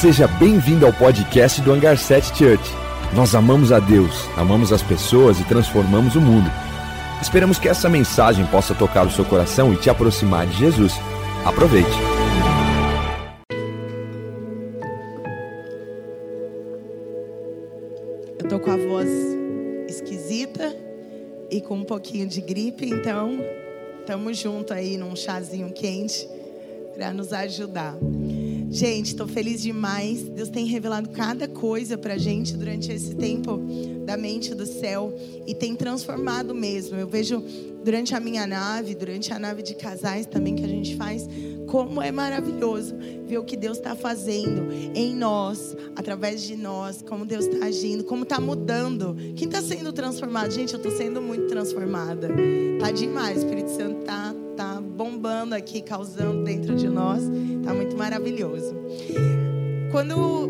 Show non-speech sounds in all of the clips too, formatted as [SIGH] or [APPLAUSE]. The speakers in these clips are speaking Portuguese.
Seja bem-vindo ao podcast do Hangar 7 Church. Nós amamos a Deus, amamos as pessoas e transformamos o mundo. Esperamos que essa mensagem possa tocar o seu coração e te aproximar de Jesus. Aproveite. Eu tô com a voz esquisita e com um pouquinho de gripe, então estamos junto aí num chazinho quente para nos ajudar. Gente, estou feliz demais. Deus tem revelado cada coisa para gente durante esse tempo da mente do céu e tem transformado mesmo. Eu vejo durante a minha nave, durante a nave de casais também que a gente faz, como é maravilhoso ver o que Deus está fazendo em nós, através de nós, como Deus está agindo, como está mudando. Quem está sendo transformado? Gente, eu estou sendo muito transformada. Tá demais. O Espírito Santo está tá bombando aqui, causando dentro de nós. Tá muito maravilhoso. Quando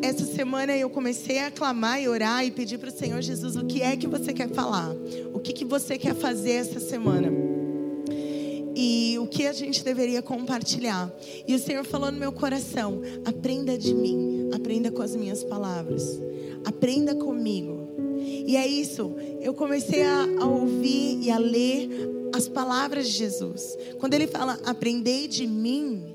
essa semana eu comecei a clamar e orar e pedir para o Senhor Jesus o que é que você quer falar, o que, que você quer fazer essa semana e o que a gente deveria compartilhar. E o Senhor falou no meu coração: aprenda de mim, aprenda com as minhas palavras, aprenda comigo. E é isso, eu comecei a, a ouvir e a ler as palavras de Jesus. Quando ele fala, aprendei de mim,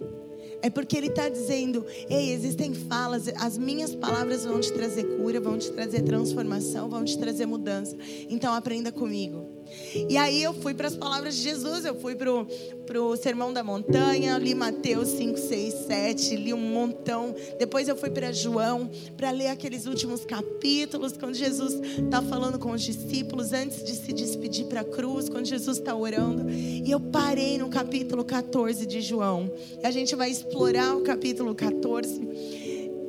é porque ele está dizendo: ei, existem falas, as minhas palavras vão te trazer cura, vão te trazer transformação, vão te trazer mudança. Então aprenda comigo. E aí eu fui para as palavras de Jesus, eu fui para o Sermão da Montanha, li Mateus 5, 6, 7, li um montão. Depois eu fui para João para ler aqueles últimos capítulos, quando Jesus está falando com os discípulos, antes de se despedir para a cruz, quando Jesus está orando. E eu parei no capítulo 14 de João. E a gente vai explorar o capítulo 14.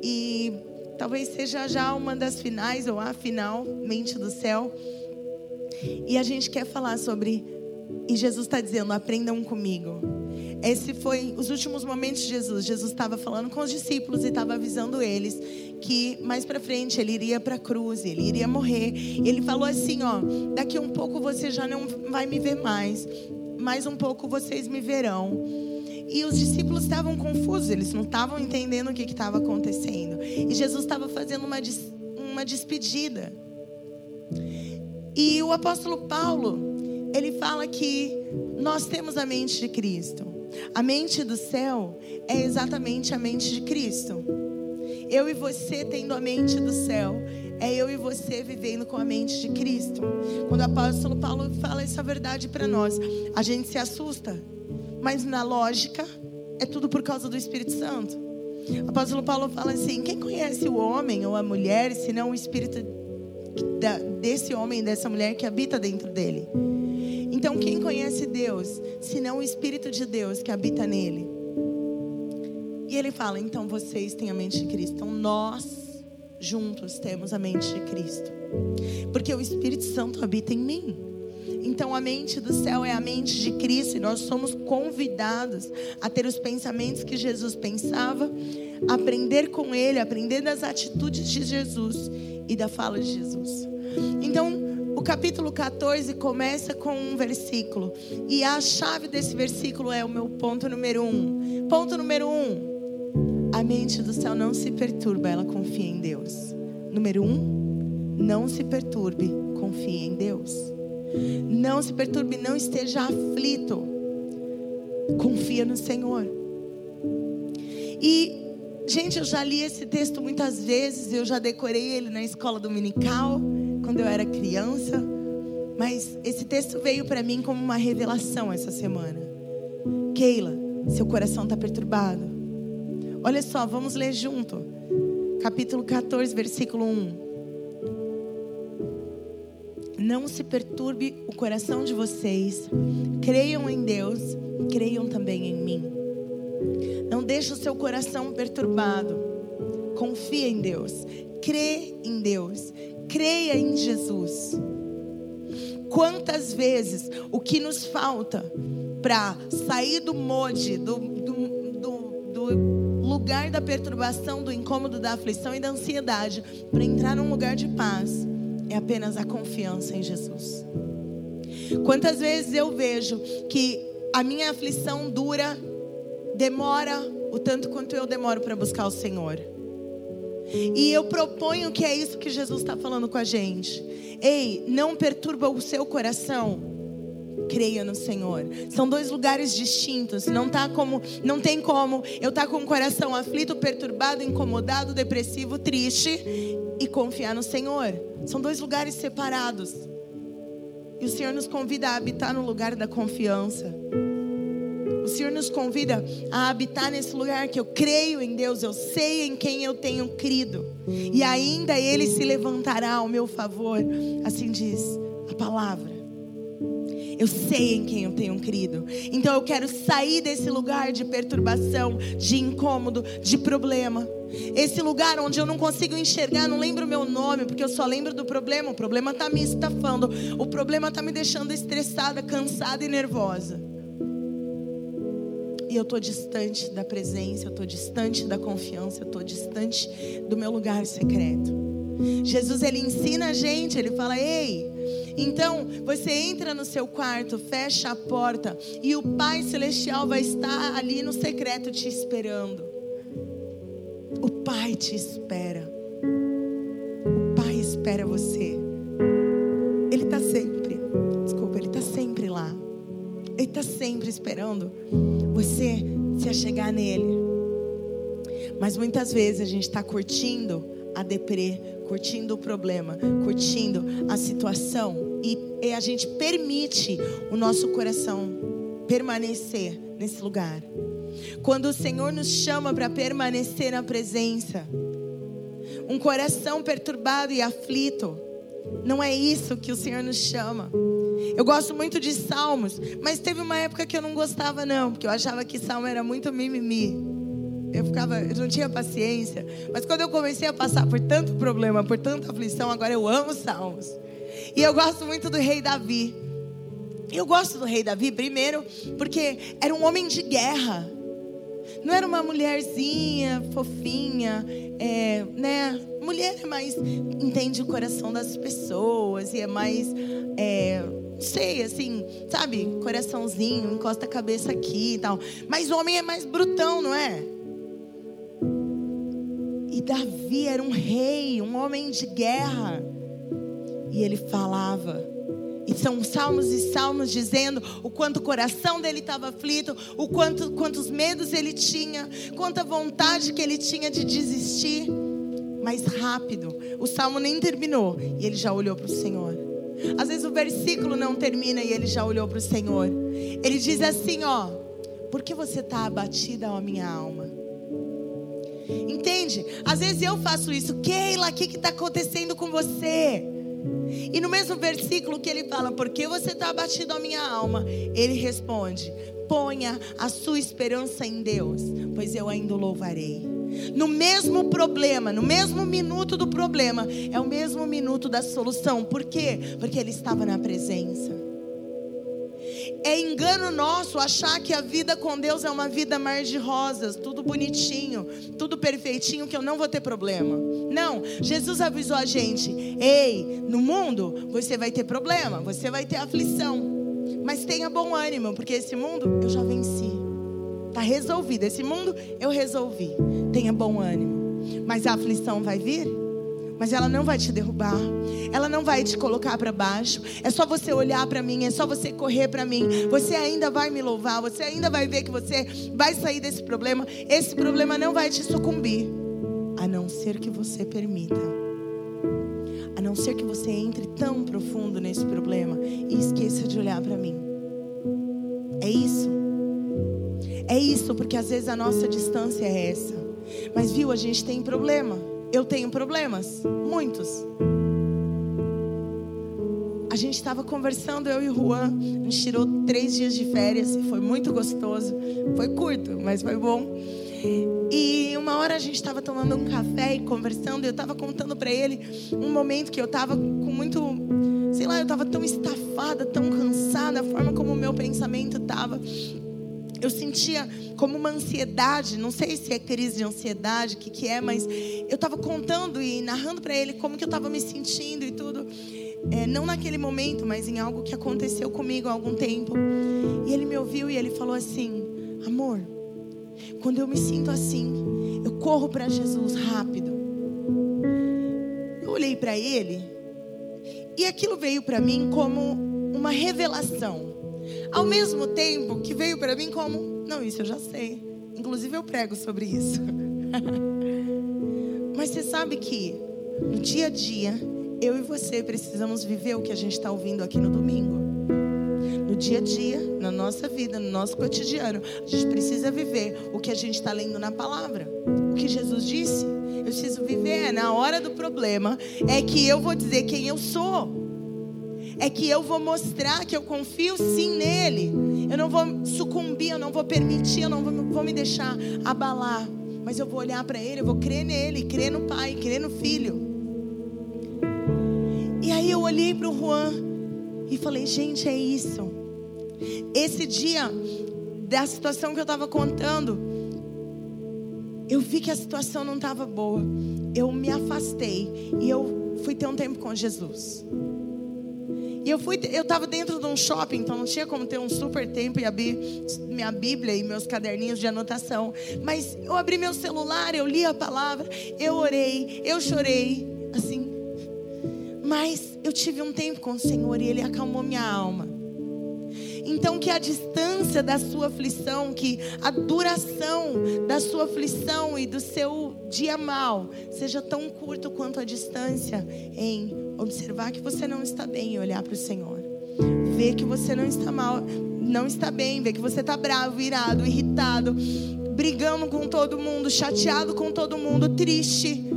E talvez seja já uma das finais, ou a final, mente do céu. E a gente quer falar sobre. E Jesus está dizendo: aprendam comigo. Esse foi os últimos momentos de Jesus. Jesus estava falando com os discípulos e estava avisando eles que mais para frente ele iria para a cruz, ele iria morrer. Ele falou assim, ó, daqui um pouco você já não vai me ver mais, mais um pouco vocês me verão. E os discípulos estavam confusos, eles não estavam entendendo o que estava acontecendo. E Jesus estava fazendo uma, uma despedida. E o apóstolo Paulo, ele fala que nós temos a mente de Cristo. A mente do céu é exatamente a mente de Cristo. Eu e você tendo a mente do céu, é eu e você vivendo com a mente de Cristo. Quando o apóstolo Paulo fala essa verdade para nós, a gente se assusta, mas na lógica é tudo por causa do Espírito Santo. O apóstolo Paulo fala assim: quem conhece o homem ou a mulher, se não o Espírito desse homem, dessa mulher que habita dentro dele. Então, quem conhece Deus, senão o Espírito de Deus que habita nele? E ele fala: então vocês têm a mente de Cristo. Então, nós juntos temos a mente de Cristo, porque o Espírito Santo habita em mim. Então a mente do céu é a mente de Cristo e nós somos convidados a ter os pensamentos que Jesus pensava, aprender com Ele, aprender das atitudes de Jesus e da fala de Jesus. Então, o capítulo 14 começa com um versículo. E a chave desse versículo é o meu ponto número um. Ponto número um. A mente do céu não se perturba, ela confia em Deus. Número um, não se perturbe, confie em Deus. Não se perturbe, não esteja aflito. Confia no Senhor. E Gente, eu já li esse texto muitas vezes, eu já decorei ele na escola dominical, quando eu era criança. Mas esse texto veio para mim como uma revelação essa semana. Keila, seu coração está perturbado. Olha só, vamos ler junto. Capítulo 14, versículo 1. Não se perturbe o coração de vocês. Creiam em Deus, creiam também em mim. Não deixe o seu coração perturbado. Confia em Deus. Crê em Deus. Creia em Jesus. Quantas vezes o que nos falta para sair do mode, do, do, do, do lugar da perturbação, do incômodo, da aflição e da ansiedade, para entrar num lugar de paz, é apenas a confiança em Jesus. Quantas vezes eu vejo que a minha aflição dura demora o tanto quanto eu demoro para buscar o Senhor. E eu proponho que é isso que Jesus está falando com a gente. Ei, não perturba o seu coração. Creia no Senhor. São dois lugares distintos. Não tá como, não tem como eu estar tá com o coração aflito, perturbado, incomodado, depressivo, triste e confiar no Senhor. São dois lugares separados. E o Senhor nos convida a habitar no lugar da confiança. O Senhor nos convida a habitar nesse lugar que eu creio em Deus, eu sei em quem eu tenho crido, e ainda Ele se levantará ao meu favor, assim diz a palavra. Eu sei em quem eu tenho crido. Então eu quero sair desse lugar de perturbação, de incômodo, de problema. Esse lugar onde eu não consigo enxergar, não lembro o meu nome, porque eu só lembro do problema. O problema está me estafando. O problema está me deixando estressada, cansada e nervosa. E eu estou distante da presença, eu estou distante da confiança, eu estou distante do meu lugar secreto. Jesus ele ensina a gente, ele fala: "Ei, então você entra no seu quarto, fecha a porta e o Pai celestial vai estar ali no secreto te esperando. O Pai te espera. O Pai espera você. Está sempre esperando você se achegar nele. Mas muitas vezes a gente está curtindo a deprê, curtindo o problema, curtindo a situação e, e a gente permite o nosso coração permanecer nesse lugar. Quando o Senhor nos chama para permanecer na presença, um coração perturbado e aflito, não é isso que o Senhor nos chama. Eu gosto muito de salmos, mas teve uma época que eu não gostava não, porque eu achava que salmo era muito mimimi. Eu ficava, eu não tinha paciência. Mas quando eu comecei a passar por tanto problema, por tanta aflição, agora eu amo salmos. E eu gosto muito do rei Davi. Eu gosto do rei Davi, primeiro, porque era um homem de guerra. Não era uma mulherzinha fofinha, é, né? Mulher é mais entende o coração das pessoas e é mais é, sei, assim, sabe? Coraçãozinho, encosta a cabeça aqui e tal. Mas o homem é mais brutão, não é? E Davi era um rei, um homem de guerra. E ele falava. E são salmos e salmos dizendo o quanto o coração dele estava aflito, o quanto quantos medos ele tinha, quanta vontade que ele tinha de desistir. Mas rápido, o salmo nem terminou e ele já olhou para o Senhor. Às vezes o versículo não termina e ele já olhou para o Senhor. Ele diz assim: Ó, por que você está abatida, ó minha alma? Entende? Às vezes eu faço isso. Keila, o que está acontecendo com você? E no mesmo versículo que ele fala, por que você está abatido a minha alma? Ele responde, ponha a sua esperança em Deus, pois eu ainda o louvarei. No mesmo problema, no mesmo minuto do problema, é o mesmo minuto da solução. Por quê? Porque ele estava na presença. É engano nosso achar que a vida com Deus é uma vida mar de rosas, tudo bonitinho, tudo perfeitinho, que eu não vou ter problema. Não, Jesus avisou a gente: ei, no mundo você vai ter problema, você vai ter aflição, mas tenha bom ânimo, porque esse mundo eu já venci. Está resolvido. Esse mundo eu resolvi. Tenha bom ânimo. Mas a aflição vai vir? Mas ela não vai te derrubar. Ela não vai te colocar para baixo. É só você olhar para mim, é só você correr para mim. Você ainda vai me louvar, você ainda vai ver que você vai sair desse problema. Esse problema não vai te sucumbir, a não ser que você permita. A não ser que você entre tão profundo nesse problema e esqueça de olhar para mim. É isso. É isso, porque às vezes a nossa distância é essa. Mas viu, a gente tem problema. Eu tenho problemas, muitos. A gente estava conversando, eu e o Juan. A gente tirou três dias de férias foi muito gostoso. Foi curto, mas foi bom. E uma hora a gente estava tomando um café e conversando. E eu estava contando para ele um momento que eu estava com muito, sei lá, eu estava tão estafada, tão cansada, a forma como o meu pensamento estava eu sentia como uma ansiedade, não sei se é crise de ansiedade, o que, que é, mas eu estava contando e narrando para ele como que eu estava me sentindo e tudo. É, não naquele momento, mas em algo que aconteceu comigo há algum tempo. E ele me ouviu e ele falou assim: Amor, quando eu me sinto assim, eu corro para Jesus rápido. Eu olhei para ele e aquilo veio para mim como uma revelação. Ao mesmo tempo que veio para mim como, não, isso eu já sei. Inclusive eu prego sobre isso. [LAUGHS] Mas você sabe que no dia a dia, eu e você precisamos viver o que a gente está ouvindo aqui no domingo. No dia a dia, na nossa vida, no nosso cotidiano, a gente precisa viver o que a gente está lendo na palavra. O que Jesus disse. Eu preciso viver é na hora do problema, é que eu vou dizer quem eu sou. É que eu vou mostrar que eu confio sim nele. Eu não vou sucumbir, eu não vou permitir, eu não vou, vou me deixar abalar. Mas eu vou olhar para ele, eu vou crer nele, crer no Pai, crer no Filho. E aí eu olhei para o Juan e falei, gente, é isso. Esse dia da situação que eu estava contando, eu vi que a situação não estava boa. Eu me afastei e eu fui ter um tempo com Jesus. E eu fui, eu estava dentro de um shopping, então não tinha como ter um super tempo e abrir minha Bíblia e meus caderninhos de anotação. Mas eu abri meu celular, eu li a palavra, eu orei, eu chorei, assim. Mas eu tive um tempo com o Senhor e Ele acalmou minha alma. Então, que a distância da sua aflição, que a duração da sua aflição e do seu dia mal seja tão curto quanto a distância em observar que você não está bem e olhar para o Senhor. Ver que você não está mal, não está bem, ver que você está bravo, irado, irritado, brigando com todo mundo, chateado com todo mundo, triste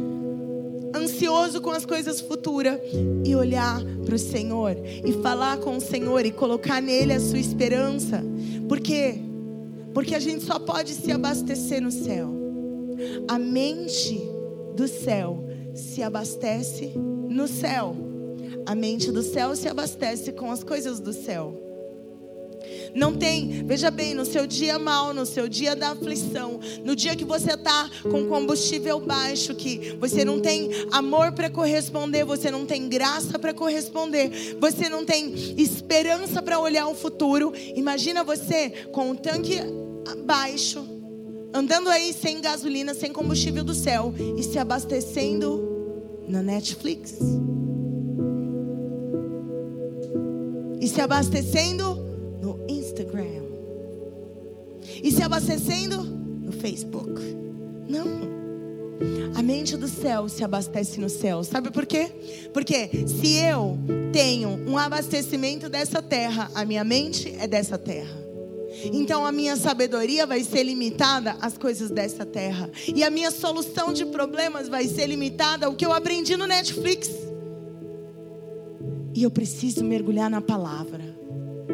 ansioso com as coisas futuras e olhar para o Senhor e falar com o Senhor e colocar nele a sua esperança. Por quê? Porque a gente só pode se abastecer no céu. A mente do céu se abastece no céu. A mente do céu se abastece com as coisas do céu. Não tem, veja bem, no seu dia mal, no seu dia da aflição, no dia que você está com combustível baixo, que você não tem amor para corresponder, você não tem graça para corresponder, você não tem esperança para olhar o futuro. Imagina você com o tanque baixo, andando aí sem gasolina, sem combustível do céu e se abastecendo na Netflix. E se abastecendo Instagram. E se abastecendo no Facebook. Não. A mente do céu se abastece no céu. Sabe por quê? Porque se eu tenho um abastecimento dessa terra, a minha mente é dessa terra. Então a minha sabedoria vai ser limitada às coisas dessa terra. E a minha solução de problemas vai ser limitada ao que eu aprendi no Netflix. E eu preciso mergulhar na palavra.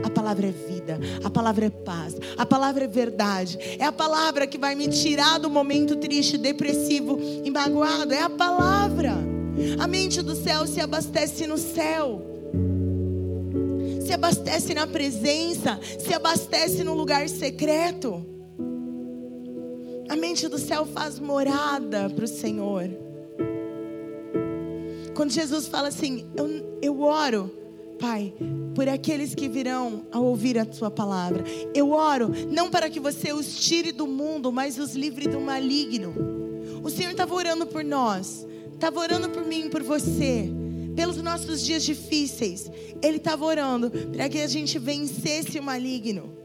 A palavra é vida, a palavra é paz, a palavra é verdade. É a palavra que vai me tirar do momento triste, depressivo e magoado. É a palavra. A mente do céu se abastece no céu. Se abastece na presença, se abastece no lugar secreto. A mente do céu faz morada para o Senhor. Quando Jesus fala assim, eu, eu oro Pai, por aqueles que virão a ouvir a tua palavra. Eu oro não para que você os tire do mundo, mas os livre do maligno. O Senhor estava orando por nós, estava orando por mim, por você, pelos nossos dias difíceis. Ele estava orando para que a gente vencesse o maligno.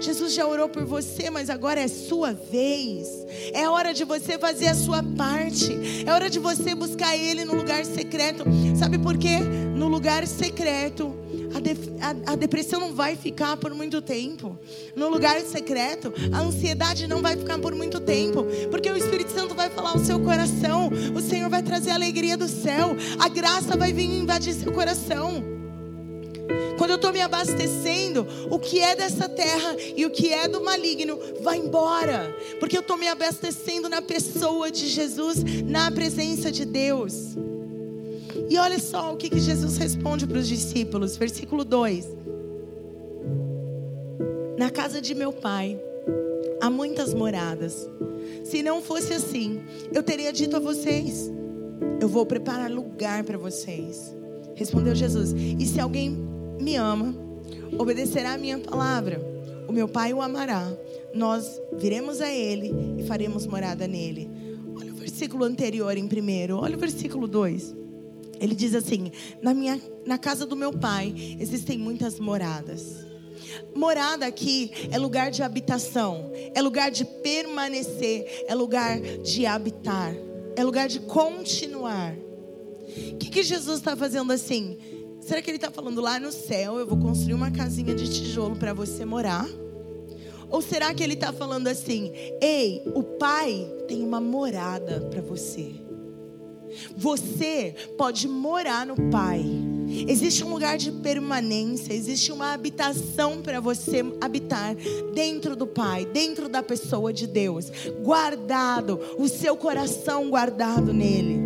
Jesus já orou por você, mas agora é sua vez. É hora de você fazer a sua parte. É hora de você buscar Ele no lugar secreto. Sabe por quê? No lugar secreto, a, de, a, a, depressão não vai ficar por muito tempo. No lugar secreto, a ansiedade não vai ficar por muito tempo. Porque o Espírito Santo vai falar o seu coração. O Senhor vai trazer a alegria do céu. A graça vai vir invadir seu coração. Quando eu estou me abastecendo, o que é dessa terra e o que é do maligno vai embora. Porque eu estou me abastecendo na pessoa de Jesus, na presença de Deus. E olha só o que, que Jesus responde para os discípulos, versículo 2: Na casa de meu pai há muitas moradas. Se não fosse assim, eu teria dito a vocês: Eu vou preparar lugar para vocês. Respondeu Jesus: E se alguém me ama, obedecerá a minha palavra. O meu Pai o amará. nós viremos a Ele e faremos morada nele. Olha o versículo anterior em primeiro, olha o versículo 2. Ele diz assim: na, minha, na casa do meu pai existem muitas moradas. Morada aqui é lugar de habitação, é lugar de permanecer, é lugar de habitar, é lugar de continuar. O que, que Jesus está fazendo assim? Será que ele está falando lá no céu? Eu vou construir uma casinha de tijolo para você morar? Ou será que ele está falando assim: ei, o Pai tem uma morada para você. Você pode morar no Pai. Existe um lugar de permanência, existe uma habitação para você habitar dentro do Pai, dentro da pessoa de Deus, guardado, o seu coração guardado nele,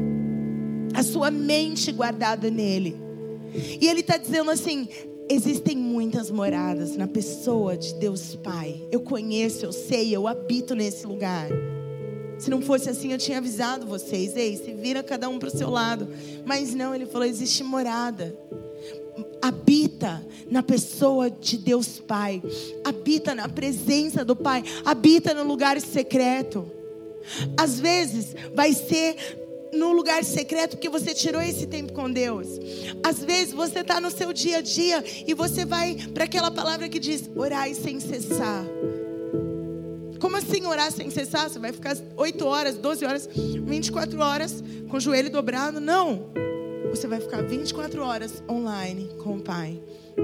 a sua mente guardada nele. E ele está dizendo assim: existem muitas moradas na pessoa de Deus Pai. Eu conheço, eu sei, eu habito nesse lugar. Se não fosse assim, eu tinha avisado vocês. Ei, se vira cada um para o seu lado. Mas não, ele falou: existe morada. Habita na pessoa de Deus Pai. Habita na presença do Pai. Habita no lugar secreto. Às vezes vai ser no lugar secreto porque você tirou esse tempo com Deus. Às vezes você está no seu dia a dia e você vai para aquela palavra que diz: orai sem cessar. Como assim orar sem cessar? Você vai ficar 8 horas, 12 horas, 24 horas com o joelho dobrado? Não. Você vai ficar 24 horas online com o Pai.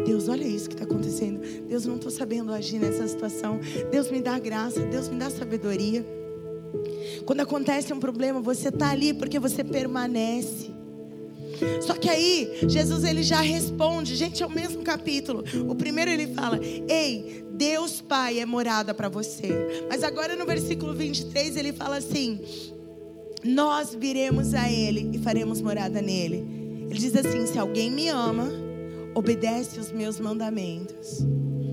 Deus, olha isso que está acontecendo. Deus, não estou sabendo agir nessa situação. Deus me dá graça. Deus me dá sabedoria. Quando acontece um problema, você está ali porque você permanece. Só que aí, Jesus ele já responde, gente, é o mesmo capítulo. O primeiro ele fala: Ei, Deus Pai é morada para você. Mas agora no versículo 23 ele fala assim: Nós viremos a Ele e faremos morada nele. Ele diz assim: Se alguém me ama, obedece os meus mandamentos,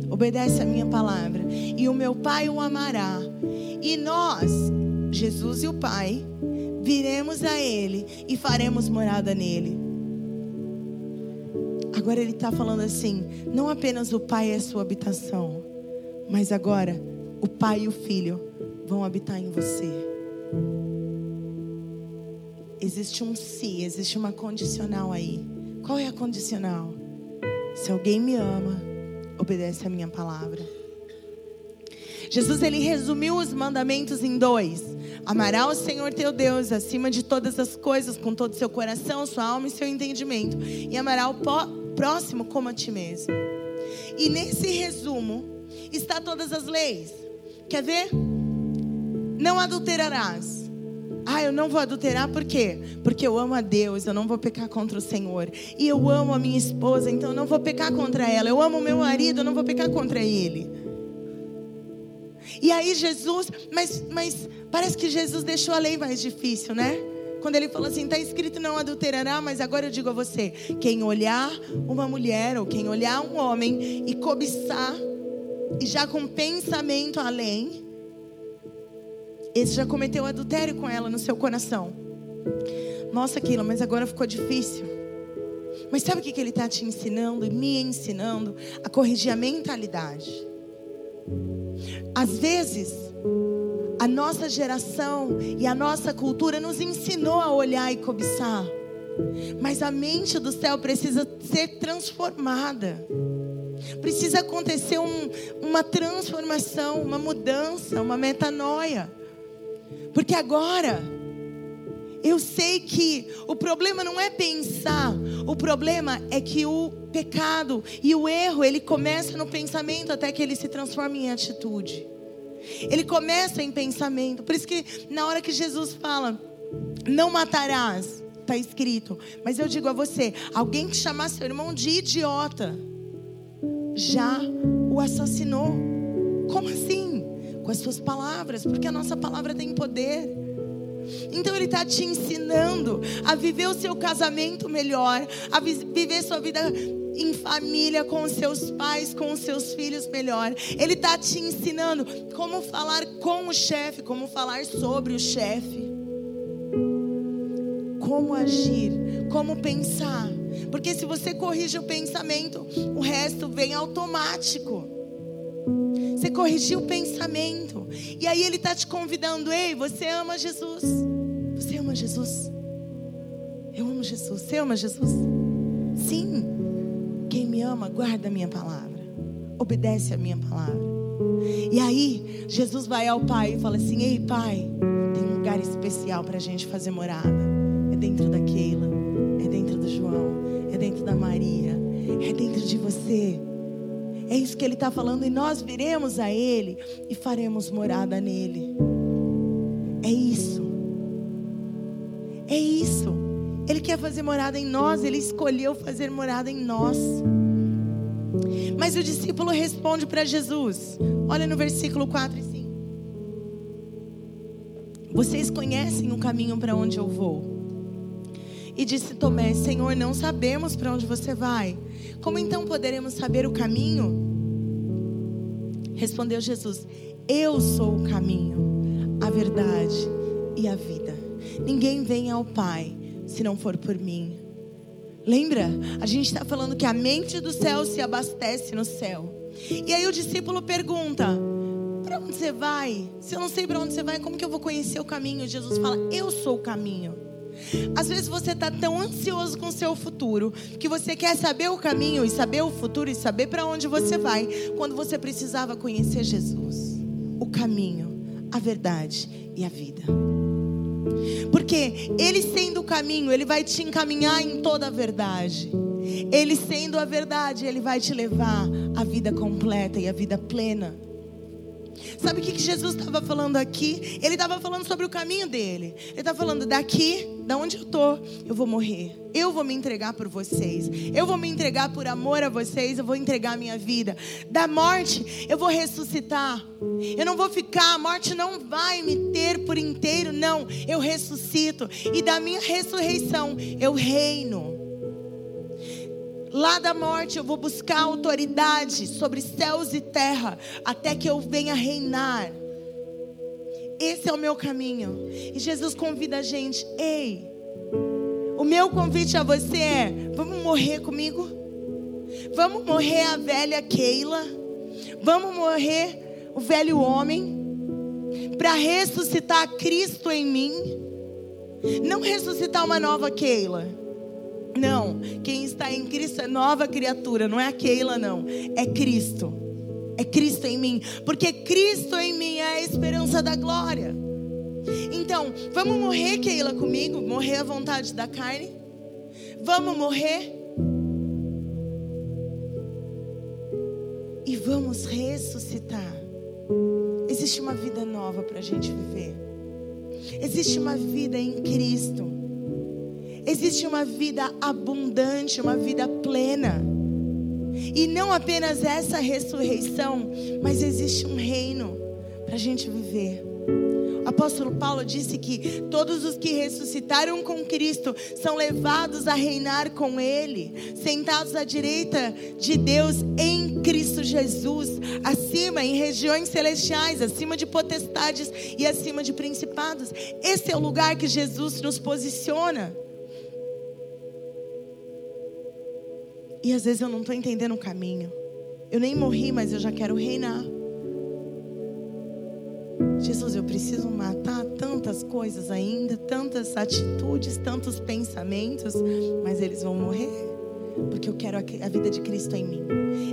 obedece a minha palavra, e o meu Pai o amará. E nós, Jesus e o Pai, viremos a Ele e faremos morada nele. Agora ele está falando assim: não apenas o Pai é sua habitação, mas agora o Pai e o Filho vão habitar em você. Existe um se, existe uma condicional aí. Qual é a condicional? Se alguém me ama, obedece a minha palavra. Jesus ele resumiu os mandamentos em dois: amará o Senhor teu Deus acima de todas as coisas, com todo o seu coração, sua alma e seu entendimento, e amará o próximo como a ti mesmo. E nesse resumo está todas as leis. Quer ver? Não adulterarás. Ah, eu não vou adulterar por quê? Porque eu amo a Deus, eu não vou pecar contra o Senhor. E eu amo a minha esposa, então eu não vou pecar contra ela. Eu amo o meu marido, eu não vou pecar contra ele. E aí Jesus, mas, mas parece que Jesus deixou a lei mais difícil, né? Quando ele falou assim, está escrito não adulterará, mas agora eu digo a você: quem olhar uma mulher ou quem olhar um homem e cobiçar, e já com pensamento além, esse já cometeu adultério com ela no seu coração. Nossa, aquilo, mas agora ficou difícil. Mas sabe o que ele está te ensinando e me ensinando? A corrigir a mentalidade. Às vezes, a nossa geração e a nossa cultura nos ensinou a olhar e cobiçar. Mas a mente do céu precisa ser transformada. Precisa acontecer um, uma transformação, uma mudança, uma metanoia. Porque agora, eu sei que o problema não é pensar, o problema é que o pecado e o erro, ele começa no pensamento até que ele se transforma em atitude. Ele começa em pensamento. Por isso que na hora que Jesus fala, não matarás, está escrito. Mas eu digo a você, alguém que chamar seu irmão de idiota, já o assassinou. Como assim? Com as suas palavras, porque a nossa palavra tem poder. Então Ele está te ensinando a viver o seu casamento melhor, a viver sua vida em família, com os seus pais, com os seus filhos melhor. Ele está te ensinando como falar com o chefe, como falar sobre o chefe. Como agir, como pensar. Porque se você corrige o pensamento, o resto vem automático. Você corrigiu o pensamento. E aí ele está te convidando, ei, você ama Jesus. Você ama Jesus? Eu amo Jesus. Você ama Jesus? Sim. Quem me ama, guarda a minha palavra. Obedece a minha palavra. E aí, Jesus vai ao Pai e fala assim: Ei, Pai, tem um lugar especial para a gente fazer morada. É dentro da Keila, é dentro do João, é dentro da Maria, é dentro de você. É isso que ele está falando, e nós viremos a Ele e faremos morada nele. É isso. É isso. Ele quer fazer morada em nós, ele escolheu fazer morada em nós. Mas o discípulo responde para Jesus. Olha no versículo 4 e 5. Vocês conhecem o caminho para onde eu vou. E disse Tomé: Senhor, não sabemos para onde você vai. Como então poderemos saber o caminho? Respondeu Jesus: Eu sou o caminho, a verdade e a vida. Ninguém vem ao Pai se não for por mim. Lembra? A gente está falando que a mente do céu se abastece no céu. E aí o discípulo pergunta: Para onde você vai? Se eu não sei para onde você vai, como que eu vou conhecer o caminho? Jesus fala: Eu sou o caminho. Às vezes você está tão ansioso com o seu futuro que você quer saber o caminho e saber o futuro e saber para onde você vai, quando você precisava conhecer Jesus, o caminho, a verdade e a vida. Porque Ele sendo o caminho, Ele vai te encaminhar em toda a verdade. Ele sendo a verdade, Ele vai te levar à vida completa e à vida plena. Sabe o que Jesus estava falando aqui? Ele estava falando sobre o caminho dele. Ele estava falando: daqui, da onde eu estou, eu vou morrer. Eu vou me entregar por vocês. Eu vou me entregar por amor a vocês. Eu vou entregar a minha vida. Da morte, eu vou ressuscitar. Eu não vou ficar, a morte não vai me ter por inteiro. Não, eu ressuscito. E da minha ressurreição, eu reino. Lá da morte eu vou buscar autoridade sobre céus e terra, até que eu venha reinar. Esse é o meu caminho. E Jesus convida a gente: ei, o meu convite a você é: vamos morrer comigo? Vamos morrer a velha Keila? Vamos morrer o velho homem? Para ressuscitar Cristo em mim? Não ressuscitar uma nova Keila não, quem está em Cristo é nova criatura, não é a Keila, não, é Cristo. É Cristo em mim, porque Cristo em mim é a esperança da glória. Então, vamos morrer, Keila, comigo? Morrer à vontade da carne? Vamos morrer? E vamos ressuscitar. Existe uma vida nova para a gente viver. Existe uma vida em Cristo. Existe uma vida abundante, uma vida plena. E não apenas essa ressurreição, mas existe um reino para a gente viver. O apóstolo Paulo disse que todos os que ressuscitaram com Cristo são levados a reinar com Ele, sentados à direita de Deus em Cristo Jesus, acima, em regiões celestiais, acima de potestades e acima de principados. Esse é o lugar que Jesus nos posiciona. E às vezes eu não estou entendendo o caminho. Eu nem morri, mas eu já quero reinar. Jesus, eu preciso matar tantas coisas ainda, tantas atitudes, tantos pensamentos, mas eles vão morrer, porque eu quero a vida de Cristo em mim.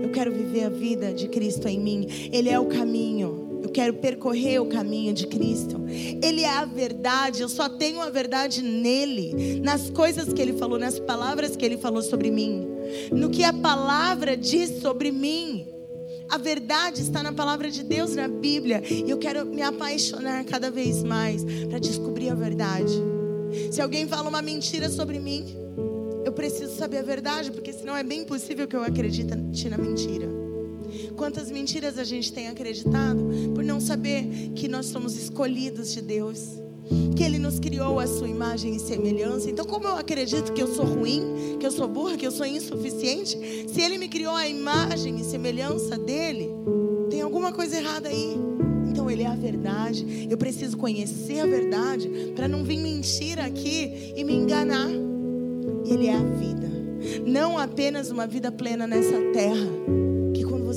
Eu quero viver a vida de Cristo em mim. Ele é o caminho. Eu quero percorrer o caminho de Cristo. Ele é a verdade. Eu só tenho a verdade nele, nas coisas que ele falou, nas palavras que ele falou sobre mim no que a palavra diz sobre mim. A verdade está na palavra de Deus, na Bíblia. E eu quero me apaixonar cada vez mais para descobrir a verdade. Se alguém fala uma mentira sobre mim, eu preciso saber a verdade, porque senão é bem possível que eu acredite na mentira. Quantas mentiras a gente tem acreditado por não saber que nós somos escolhidos de Deus que Ele nos criou a sua imagem e semelhança. Então, como eu acredito que eu sou ruim, que eu sou burra, que eu sou insuficiente, se Ele me criou a imagem e semelhança dele, tem alguma coisa errada aí. Então, Ele é a verdade. Eu preciso conhecer a verdade para não vir mentir aqui e me enganar. Ele é a vida, não apenas uma vida plena nessa terra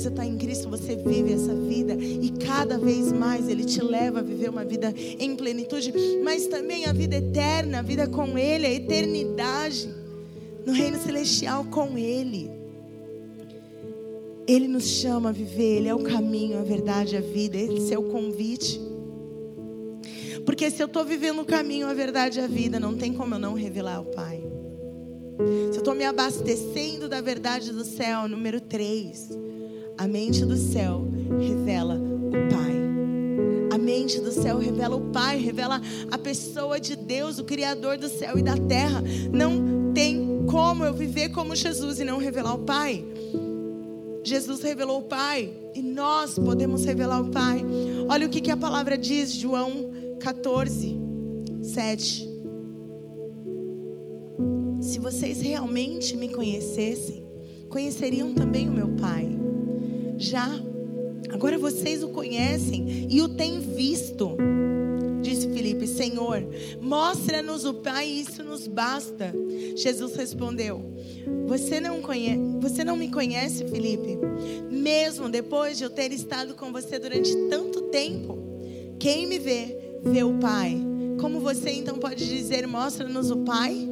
você está em Cristo, você vive essa vida e cada vez mais Ele te leva a viver uma vida em plenitude, mas também a vida eterna, a vida com Ele, a eternidade no reino celestial com Ele. Ele nos chama a viver, Ele é o caminho, a verdade, a vida, esse é o convite. Porque se eu estou vivendo o caminho, a verdade e a vida, não tem como eu não revelar o Pai. Se eu estou me abastecendo da verdade do céu, número 3, a mente do céu revela o Pai. A mente do céu revela o Pai, revela a pessoa de Deus, o Criador do céu e da terra. Não tem como eu viver como Jesus e não revelar o Pai. Jesus revelou o Pai e nós podemos revelar o Pai. Olha o que, que a palavra diz, João 14, 7. Se vocês realmente me conhecessem, conheceriam também o meu Pai. Já, agora vocês o conhecem e o têm visto. Disse Felipe: Senhor, mostra-nos o Pai e isso nos basta. Jesus respondeu: você não, conhece, você não me conhece, Felipe? Mesmo depois de eu ter estado com você durante tanto tempo, quem me vê, vê o Pai. Como você então pode dizer, mostra-nos o Pai?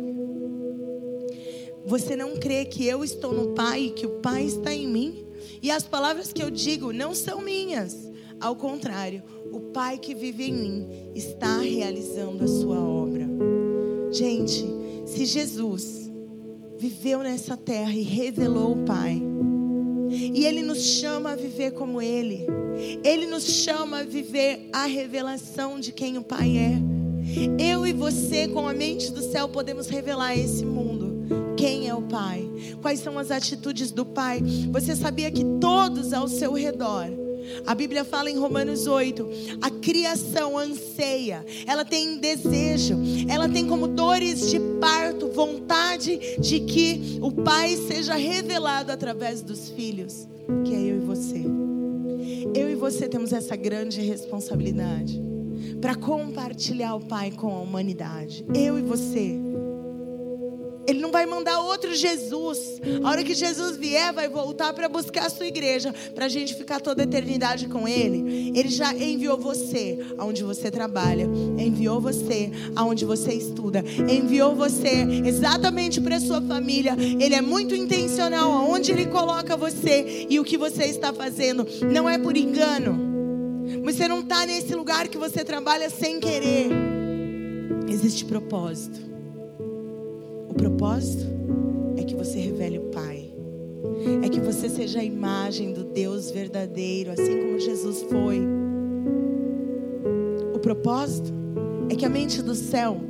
Você não crê que eu estou no Pai e que o Pai está em mim? E as palavras que eu digo não são minhas. Ao contrário, o Pai que vive em mim está realizando a sua obra. Gente, se Jesus viveu nessa terra e revelou o Pai, e Ele nos chama a viver como Ele, Ele nos chama a viver a revelação de quem o Pai é. Eu e você, com a mente do céu, podemos revelar esse mundo quem é o Pai? Quais são as atitudes do Pai? Você sabia que todos ao seu redor, a Bíblia fala em Romanos 8: a criação anseia, ela tem desejo, ela tem como dores de parto, vontade de que o Pai seja revelado através dos filhos, que é eu e você. Eu e você temos essa grande responsabilidade para compartilhar o Pai com a humanidade. Eu e você. Ele não vai mandar outro Jesus. A hora que Jesus vier, vai voltar para buscar a sua igreja, para a gente ficar toda a eternidade com Ele. Ele já enviou você aonde você trabalha, enviou você aonde você estuda, enviou você exatamente para sua família. Ele é muito intencional aonde Ele coloca você e o que você está fazendo. Não é por engano. Você não está nesse lugar que você trabalha sem querer. Existe propósito propósito é que você revele o Pai. É que você seja a imagem do Deus verdadeiro, assim como Jesus foi. O propósito é que a mente do céu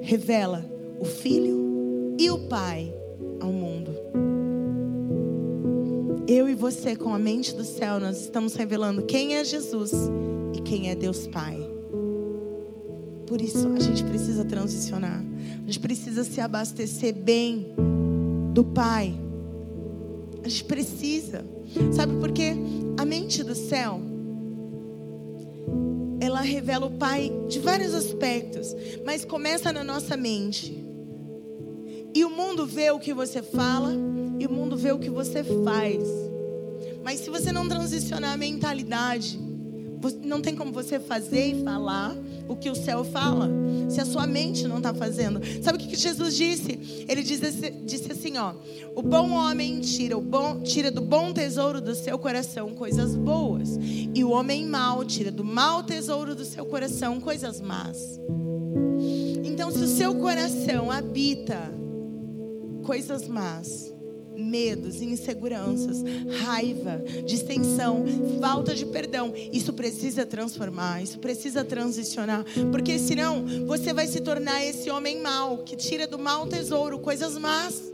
revela o Filho e o Pai ao mundo. Eu e você, com a mente do céu, nós estamos revelando quem é Jesus e quem é Deus Pai. Por isso a gente precisa transicionar. A gente precisa se abastecer bem do Pai. A gente precisa. Sabe por quê? A mente do céu ela revela o Pai de vários aspectos, mas começa na nossa mente. E o mundo vê o que você fala e o mundo vê o que você faz. Mas se você não transicionar a mentalidade, não tem como você fazer e falar o que o céu fala, se a sua mente não está fazendo. Sabe o que Jesus disse? Ele disse, assim: ó, o bom homem tira, o bom, tira do bom tesouro do seu coração coisas boas, e o homem mau tira do mau tesouro do seu coração coisas más. Então, se o seu coração habita coisas más, medos, inseguranças, raiva, distensão, falta de perdão. Isso precisa transformar, isso precisa transicionar, porque senão você vai se tornar esse homem mau que tira do mau tesouro coisas más.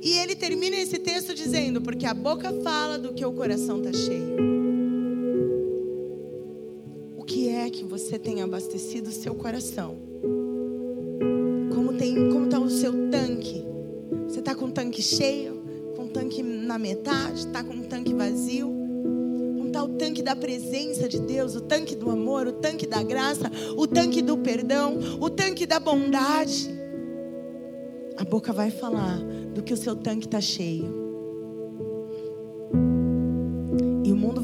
E ele termina esse texto dizendo: porque a boca fala do que o coração está cheio. O que é que você tem abastecido o seu coração? Como está o seu tanque? Está com o tanque cheio, com o tanque na metade, está com o tanque vazio. Está o tanque da presença de Deus, o tanque do amor, o tanque da graça, o tanque do perdão, o tanque da bondade. A boca vai falar do que o seu tanque está cheio.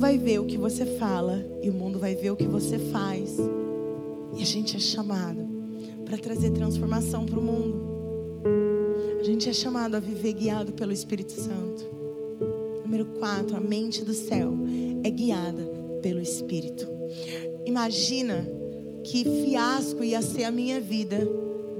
vai ver o que você fala e o mundo vai ver o que você faz. E a gente é chamado para trazer transformação para o mundo. A gente é chamado a viver guiado pelo Espírito Santo. Número 4, a mente do céu é guiada pelo Espírito. Imagina que fiasco ia ser a minha vida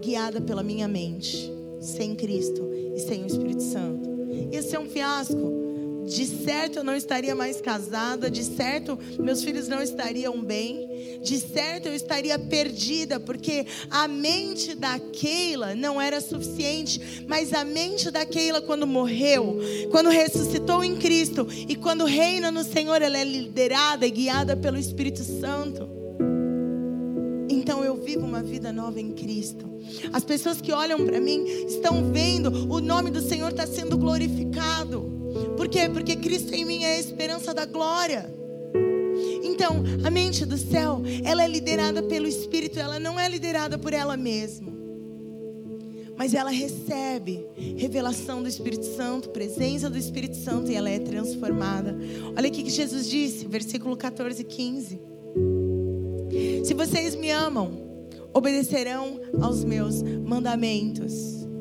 guiada pela minha mente, sem Cristo e sem o Espírito Santo. Ia ser um fiasco. De certo eu não estaria mais casada, de certo meus filhos não estariam bem, de certo eu estaria perdida, porque a mente da Keila não era suficiente, mas a mente da Keila quando morreu, quando ressuscitou em Cristo e quando reina no Senhor, ela é liderada e guiada pelo Espírito Santo. Então eu vivo uma vida nova em Cristo. As pessoas que olham para mim estão vendo o nome do Senhor está sendo glorificado. Por quê? Porque Cristo em mim é a esperança da glória. Então, a mente do céu, ela é liderada pelo Espírito, ela não é liderada por ela mesma. Mas ela recebe revelação do Espírito Santo, presença do Espírito Santo e ela é transformada. Olha aqui que Jesus disse, versículo 14 e 15. Se vocês me amam, obedecerão aos meus mandamentos.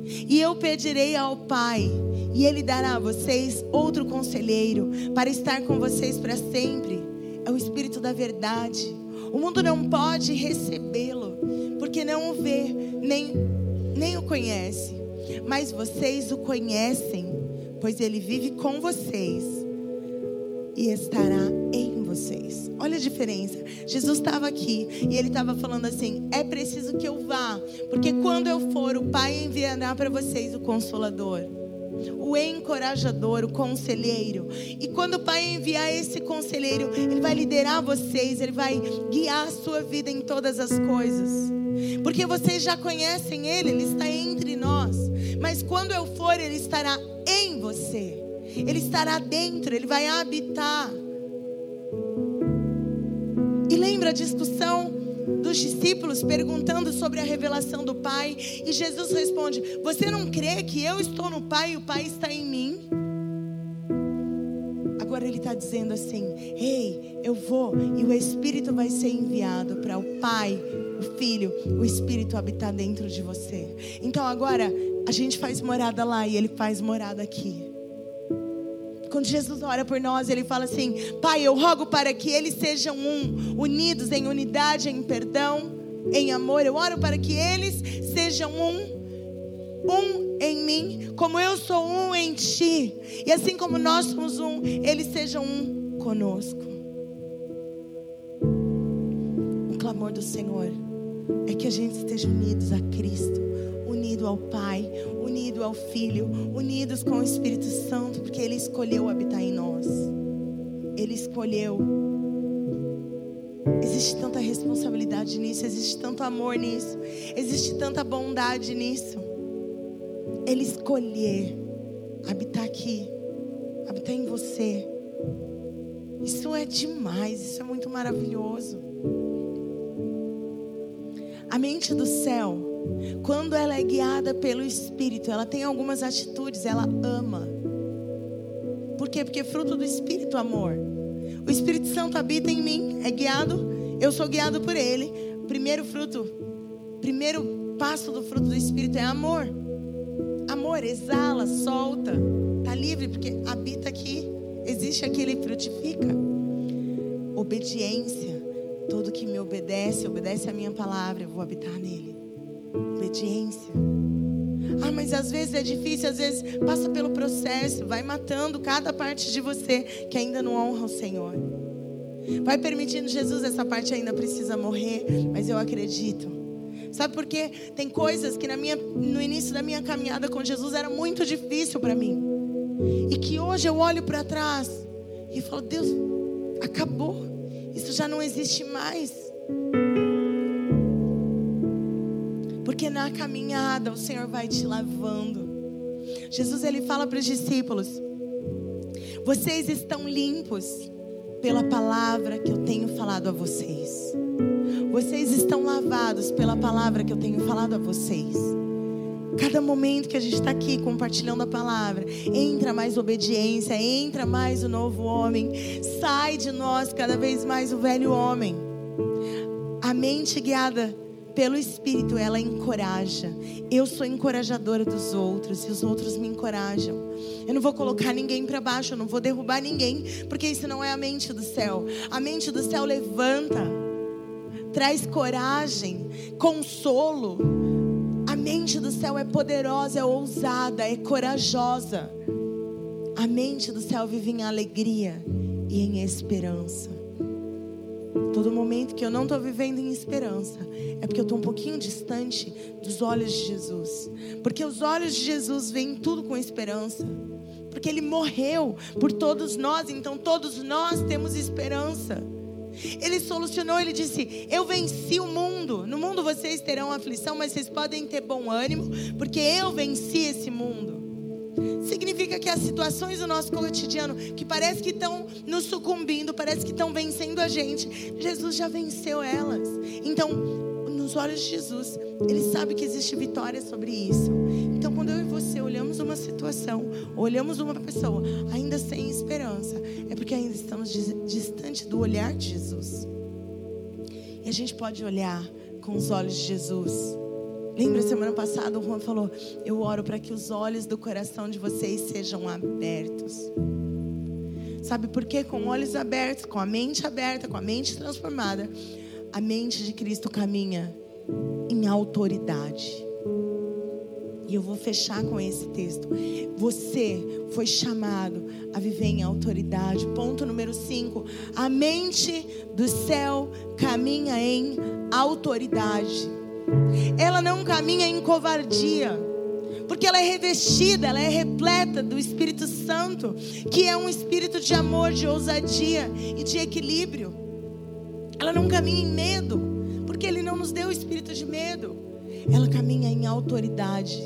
E eu pedirei ao Pai, e Ele dará a vocês outro conselheiro para estar com vocês para sempre. É o Espírito da Verdade. O mundo não pode recebê-lo, porque não o vê, nem, nem o conhece. Mas vocês o conhecem, pois Ele vive com vocês e estará em vocês. Olha a diferença. Jesus estava aqui e ele estava falando assim: é preciso que eu vá, porque quando eu for, o Pai enviará para vocês o Consolador. O encorajador, o conselheiro. E quando o Pai enviar esse conselheiro, ele vai liderar vocês, ele vai guiar a sua vida em todas as coisas. Porque vocês já conhecem ele, ele está entre nós. Mas quando eu for, ele estará em você. Ele estará dentro, ele vai habitar. E lembra a discussão dos discípulos perguntando sobre a revelação do Pai? E Jesus responde: Você não crê que eu estou no Pai e o Pai está em mim? Agora ele está dizendo assim: Ei, eu vou e o Espírito vai ser enviado para o Pai, o Filho, o Espírito habitar dentro de você. Então agora a gente faz morada lá e ele faz morada aqui quando Jesus ora por nós, ele fala assim: Pai, eu rogo para que eles sejam um, unidos em unidade, em perdão, em amor. Eu oro para que eles sejam um, um em mim, como eu sou um em ti. E assim como nós somos um, eles sejam um conosco. O clamor do Senhor é que a gente esteja unidos a Cristo, unido ao Pai, unido ao Filho, unidos com o Espírito Santo, porque Ele escolheu habitar em nós. Ele escolheu. Existe tanta responsabilidade nisso, existe tanto amor nisso, existe tanta bondade nisso. Ele escolher habitar aqui, habitar em você. Isso é demais, isso é muito maravilhoso. A mente do céu, quando ela é guiada pelo Espírito, ela tem algumas atitudes, ela ama. Por quê? Porque é fruto do Espírito, amor. O Espírito Santo habita em mim, é guiado, eu sou guiado por Ele. Primeiro fruto, primeiro passo do fruto do Espírito é amor. Amor, exala, solta, tá livre, porque habita aqui, existe aqui, ele frutifica. Obediência. Todo que me obedece, obedece a minha palavra, eu vou habitar nele. Obediência. Ah, mas às vezes é difícil, às vezes passa pelo processo, vai matando cada parte de você que ainda não honra o Senhor. Vai permitindo Jesus, essa parte ainda precisa morrer, mas eu acredito. Sabe por quê? Tem coisas que na minha, no início da minha caminhada com Jesus era muito difícil para mim. E que hoje eu olho para trás e falo, Deus, acabou. Isso já não existe mais. Porque na caminhada o Senhor vai te lavando. Jesus ele fala para os discípulos: Vocês estão limpos pela palavra que eu tenho falado a vocês. Vocês estão lavados pela palavra que eu tenho falado a vocês. Cada momento que a gente está aqui compartilhando a palavra, entra mais obediência, entra mais o novo homem, sai de nós cada vez mais o velho homem. A mente guiada pelo Espírito, ela encoraja. Eu sou encorajadora dos outros e os outros me encorajam. Eu não vou colocar ninguém para baixo, eu não vou derrubar ninguém, porque isso não é a mente do céu. A mente do céu levanta, traz coragem, consolo. A mente do céu é poderosa, é ousada, é corajosa. A mente do céu vive em alegria e em esperança. Todo momento que eu não estou vivendo em esperança, é porque eu estou um pouquinho distante dos olhos de Jesus. Porque os olhos de Jesus veem tudo com esperança. Porque Ele morreu por todos nós, então todos nós temos esperança. Ele solucionou, ele disse: Eu venci o mundo. No mundo vocês terão aflição, mas vocês podem ter bom ânimo, porque eu venci esse mundo. Significa que as situações do nosso cotidiano, que parece que estão nos sucumbindo, parece que estão vencendo a gente, Jesus já venceu elas. Então, nos olhos de Jesus, Ele sabe que existe vitória sobre isso. Então, quando eu e você olhamos uma situação, olhamos uma pessoa ainda sem esperança, é porque ainda estamos distante do olhar de Jesus. E a gente pode olhar com os olhos de Jesus Lembra semana passada o Juan falou: Eu oro para que os olhos do coração de vocês sejam abertos. Sabe por quê? Com olhos abertos, com a mente aberta, com a mente transformada, a mente de Cristo caminha em autoridade. E eu vou fechar com esse texto. Você foi chamado a viver em autoridade. Ponto número 5. A mente do céu caminha em autoridade. Ela não caminha em covardia, porque ela é revestida, ela é repleta do Espírito Santo, que é um espírito de amor, de ousadia e de equilíbrio. Ela não caminha em medo, porque Ele não nos deu o espírito de medo. Ela caminha em autoridade.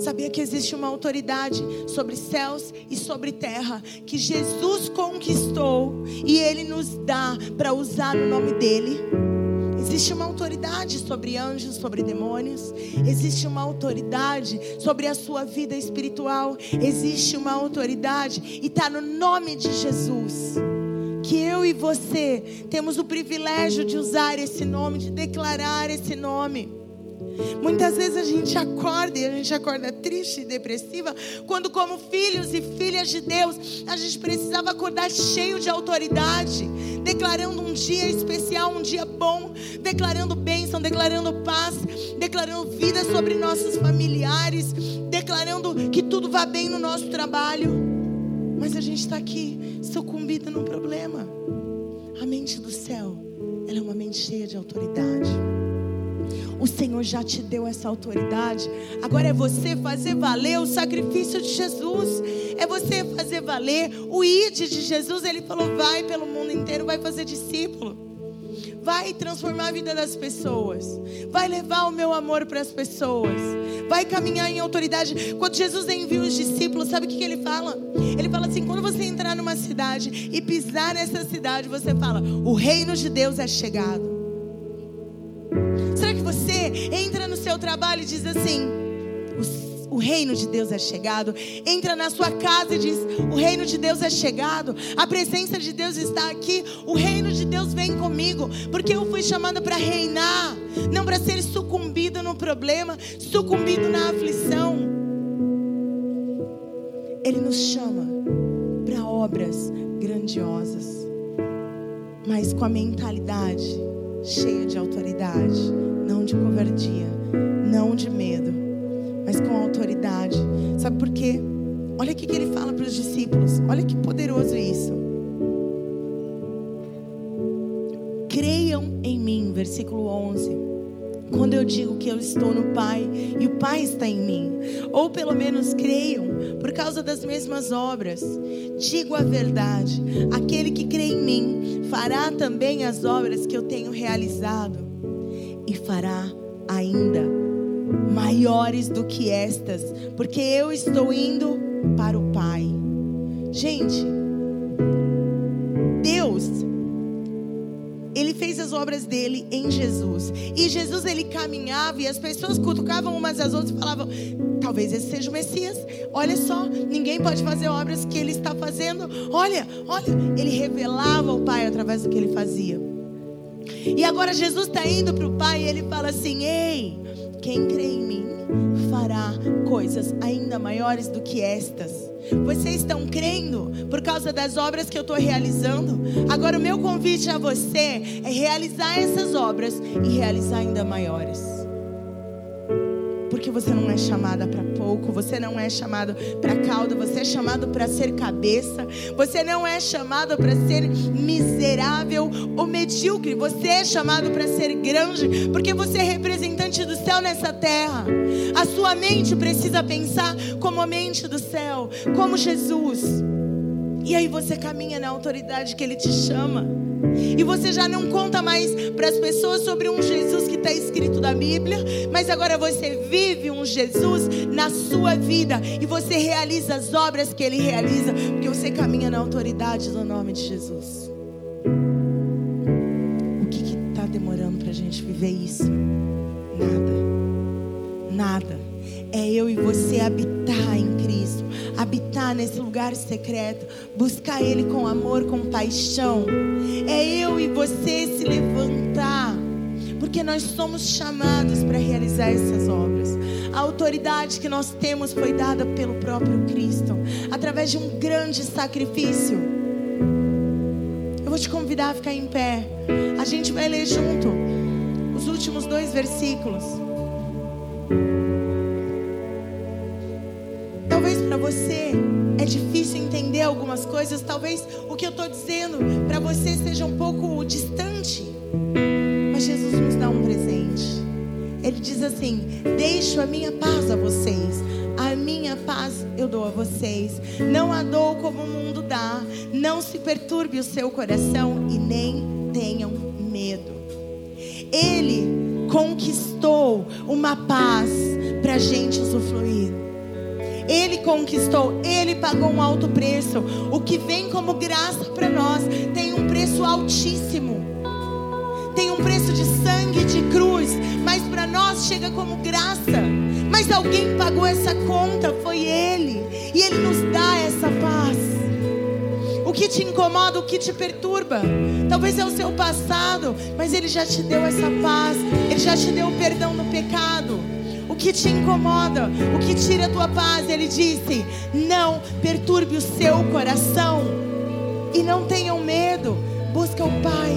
Sabia que existe uma autoridade sobre céus e sobre terra que Jesus conquistou e Ele nos dá para usar no nome dEle? Existe uma autoridade sobre anjos, sobre demônios. Existe uma autoridade sobre a sua vida espiritual. Existe uma autoridade e está no nome de Jesus. Que eu e você temos o privilégio de usar esse nome, de declarar esse nome. Muitas vezes a gente acorda e a gente acorda triste e depressiva, quando, como filhos e filhas de Deus, a gente precisava acordar cheio de autoridade, declarando um dia especial, um dia bom, declarando bênção, declarando paz, declarando vida sobre nossos familiares, declarando que tudo vai bem no nosso trabalho. Mas a gente está aqui sucumbido no problema. A mente do céu, ela é uma mente cheia de autoridade. O Senhor já te deu essa autoridade. Agora é você fazer valer o sacrifício de Jesus. É você fazer valer o id de Jesus. Ele falou: vai pelo mundo inteiro, vai fazer discípulo. Vai transformar a vida das pessoas. Vai levar o meu amor para as pessoas. Vai caminhar em autoridade. Quando Jesus envia os discípulos, sabe o que, ele fala? Ele fala assim: quando você entrar numa cidade e pisar nessa cidade, você fala: o reino de Deus é chegado entra no seu trabalho e diz assim: o, reino de Deus é chegado. Entra na sua casa e diz: o reino de Deus é chegado. A presença de Deus está aqui. O reino de Deus vem comigo, porque eu fui chamada para reinar, não para ser sucumbido no problema, sucumbido na aflição. Ele nos chama para obras grandiosas, mas com a mentalidade cheia de autoridade não de covardia, não de medo, mas com autoridade. Sabe por quê? Olha o que ele fala para os discípulos. Olha que poderoso isso. Creiam em mim, versículo 11 quando eu digo que eu estou no Pai e o Pai está em mim, ou pelo menos creiam por causa das mesmas obras. Digo a verdade: aquele que crê em mim fará também as obras que eu tenho realizado e fará ainda maiores do que estas, porque eu estou indo para o Pai. Gente, ele fez as obras dele em Jesus. E Jesus ele caminhava e as pessoas cutucavam umas às outras e falavam: talvez esse seja o Messias. Olha só, ninguém pode fazer obras que ele está fazendo. Olha, olha, ele revelava o Pai através do que ele fazia. E agora Jesus está indo para o Pai e ele fala assim: Ei, quem crê em mim fará coisas ainda maiores do que estas. Vocês estão crendo por causa das obras que eu estou realizando? Agora, o meu convite a você é realizar essas obras e realizar ainda maiores porque você não é chamada para pouco, você não é chamado para cauda, você é chamado para ser cabeça, você não é chamado para ser miserável ou medíocre, você é chamado para ser grande, porque você é representante do céu nessa terra. A sua mente precisa pensar como a mente do céu, como Jesus. E aí você caminha na autoridade que Ele te chama. E você já não conta mais para as pessoas sobre um Jesus que está escrito na Bíblia, mas agora você vive um Jesus na sua vida e você realiza as obras que Ele realiza, porque você caminha na autoridade do nome de Jesus. O que está demorando para a gente viver isso? Nada, nada. É eu e você habitar em Cristo habitar nesse lugar secreto, buscar Ele com amor, com paixão. É eu e você se levantar, porque nós somos chamados para realizar essas obras. A autoridade que nós temos foi dada pelo próprio Cristo, através de um grande sacrifício. Eu vou te convidar a ficar em pé. A gente vai ler junto os últimos dois versículos. Algumas coisas, talvez o que eu estou dizendo para você seja um pouco distante. Mas Jesus nos dá um presente. Ele diz assim: Deixo a minha paz a vocês. A minha paz eu dou a vocês. Não a dou como o mundo dá. Não se perturbe o seu coração e nem tenham medo. Ele conquistou uma paz para a gente usufruir. Ele conquistou, Ele pagou um alto preço. O que vem como graça para nós tem um preço altíssimo. Tem um preço de sangue, de cruz, mas para nós chega como graça. Mas alguém pagou essa conta, foi Ele, e Ele nos dá essa paz. O que te incomoda, o que te perturba, talvez é o seu passado, mas Ele já te deu essa paz, Ele já te deu o perdão do pecado o que te incomoda, o que tira a tua paz. Ele disse: Não perturbe o seu coração e não tenham medo. Busca o Pai,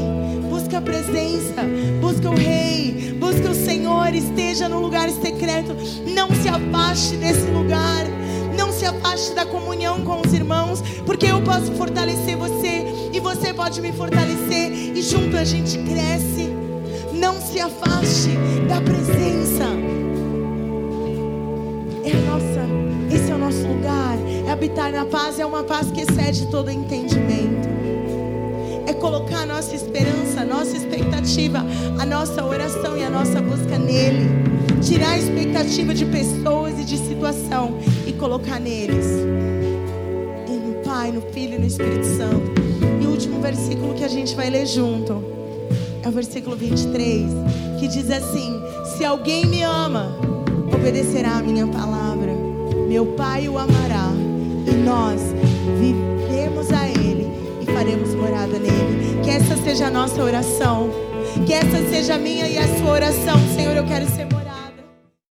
busca a presença, busca o Rei, busca o Senhor. Esteja no lugar secreto. Não se afaste desse lugar. Não se afaste da comunhão com os irmãos, porque eu posso fortalecer você e você pode me fortalecer e junto a gente cresce. Não se afaste da presença habitar na paz, é uma paz que excede todo entendimento. É colocar a nossa esperança, a nossa expectativa, a nossa oração e a nossa busca nele. Tirar a expectativa de pessoas e de situação e colocar neles. E no Pai, no Filho e no Espírito Santo. E o último versículo que a gente vai ler junto é o versículo 23, que diz assim: Se alguém me ama, obedecerá a minha palavra. Meu Pai o amará e nós vivemos a Ele e faremos morada nele. Que essa seja a nossa oração. Que essa seja a minha e a sua oração. Senhor, eu quero ser